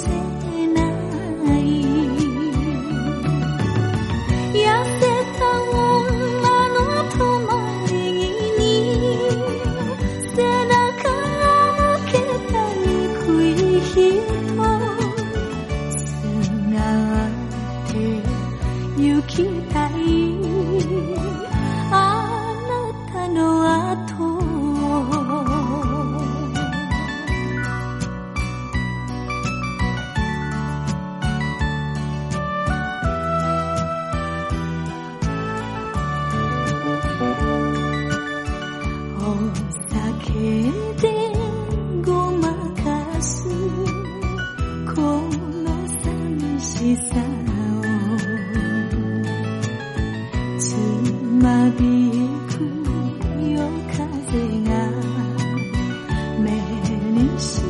sing. 在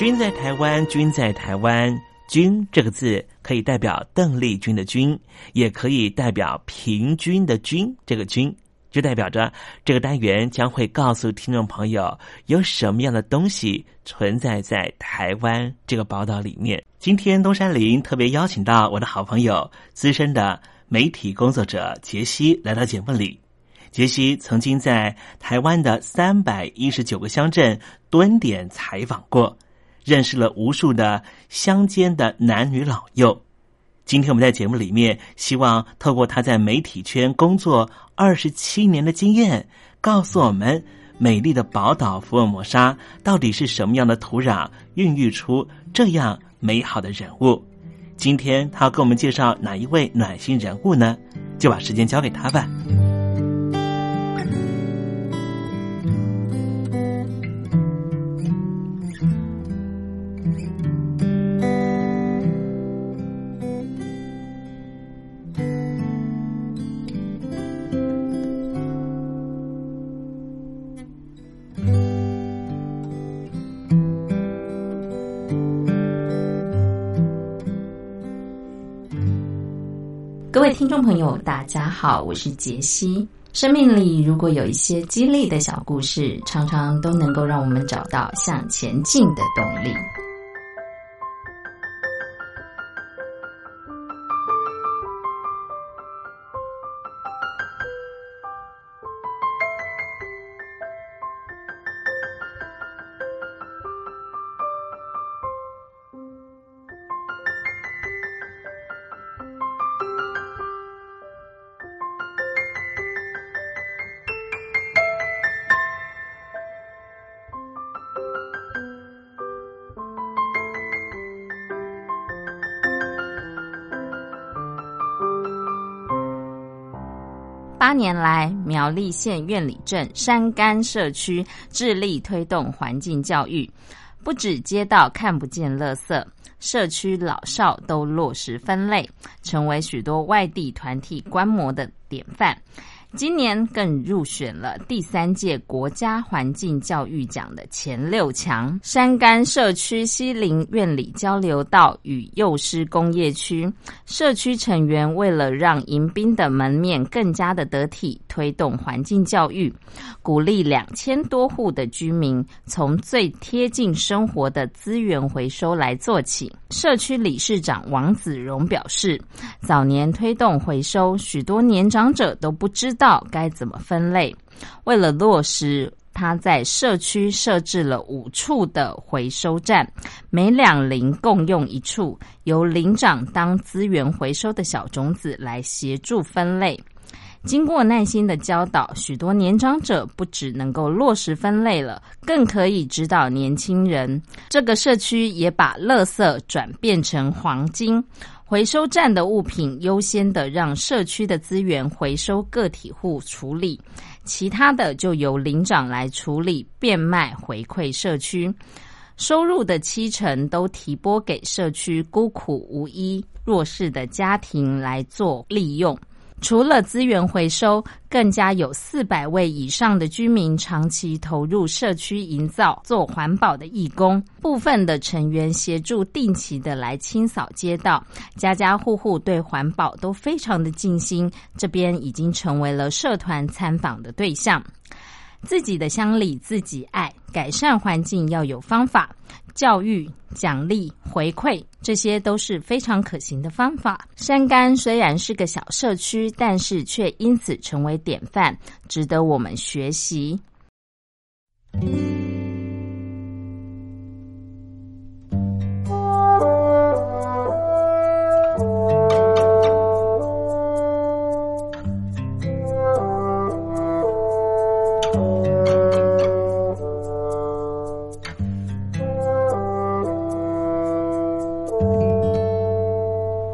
君在台湾，君在台湾，君这个字可以代表邓丽君的君，也可以代表平均的均。这个均就代表着这个单元将会告诉听众朋友有什么样的东西存在在台湾这个宝岛里面。今天东山林特别邀请到我的好朋友资深的媒体工作者杰西来到节目里。杰西曾经在台湾的三百一十九个乡镇蹲点采访过。认识了无数的乡间的男女老幼。今天我们在节目里面，希望透过他在媒体圈工作二十七年的经验，告诉我们美丽的宝岛福尔摩沙到底是什么样的土壤孕育出这样美好的人物。今天他要给我们介绍哪一位暖心人物呢？就把时间交给他吧。好，我是杰西。生命里如果有一些激励的小故事，常常都能够让我们找到向前进的动力。八年来，苗栗县院里镇山干社区致力推动环境教育，不止街道看不见垃圾，社区老少都落实分类，成为许多外地团体观摩的典范。今年更入选了第三届国家环境教育奖的前六强。山干社区西林院里交流道与幼师工业区社区成员为了让迎宾的门面更加的得体，推动环境教育，鼓励两千多户的居民从最贴近生活的资源回收来做起。社区理事长王子荣表示，早年推动回收，许多年长者都不知。道该怎么分类？为了落实，他在社区设置了五处的回收站，每两邻共用一处，由邻长当资源回收的小种子来协助分类。经过耐心的教导，许多年长者不只能够落实分类了，更可以指导年轻人。这个社区也把垃圾转变成黄金。回收站的物品优先的让社区的资源回收个体户处理，其他的就由领长来处理变卖回馈社区，收入的七成都提拨给社区孤苦无依弱势的家庭来做利用。除了资源回收，更加有四百位以上的居民长期投入社区营造，做环保的义工。部分的成员协助定期的来清扫街道，家家户户对环保都非常的尽心。这边已经成为了社团参访的对象。自己的乡里自己爱，改善环境要有方法。教育、奖励、回馈，这些都是非常可行的方法。山干虽然是个小社区，但是却因此成为典范，值得我们学习。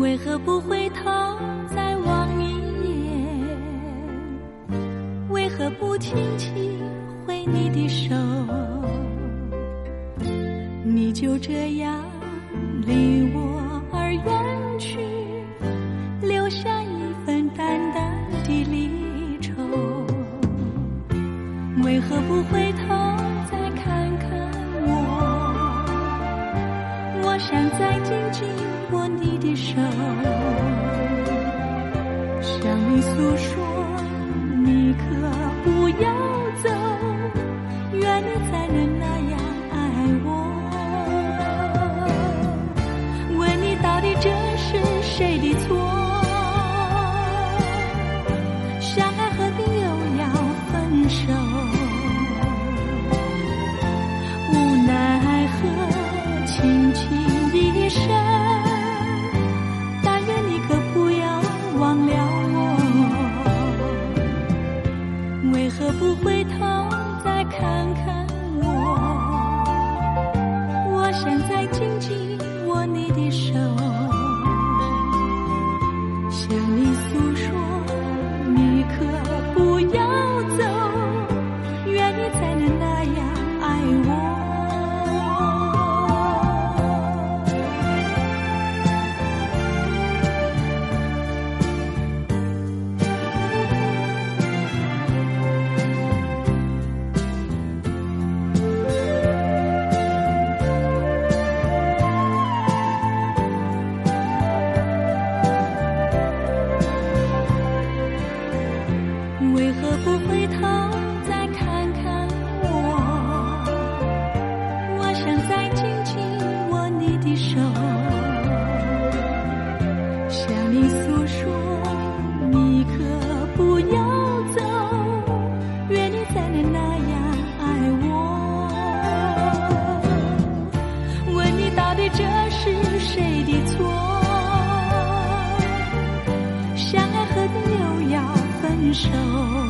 为何不回头再望一眼为何不轻轻挥你的手？你就这样离我而远去留下一份淡淡的离愁？为何不回头手？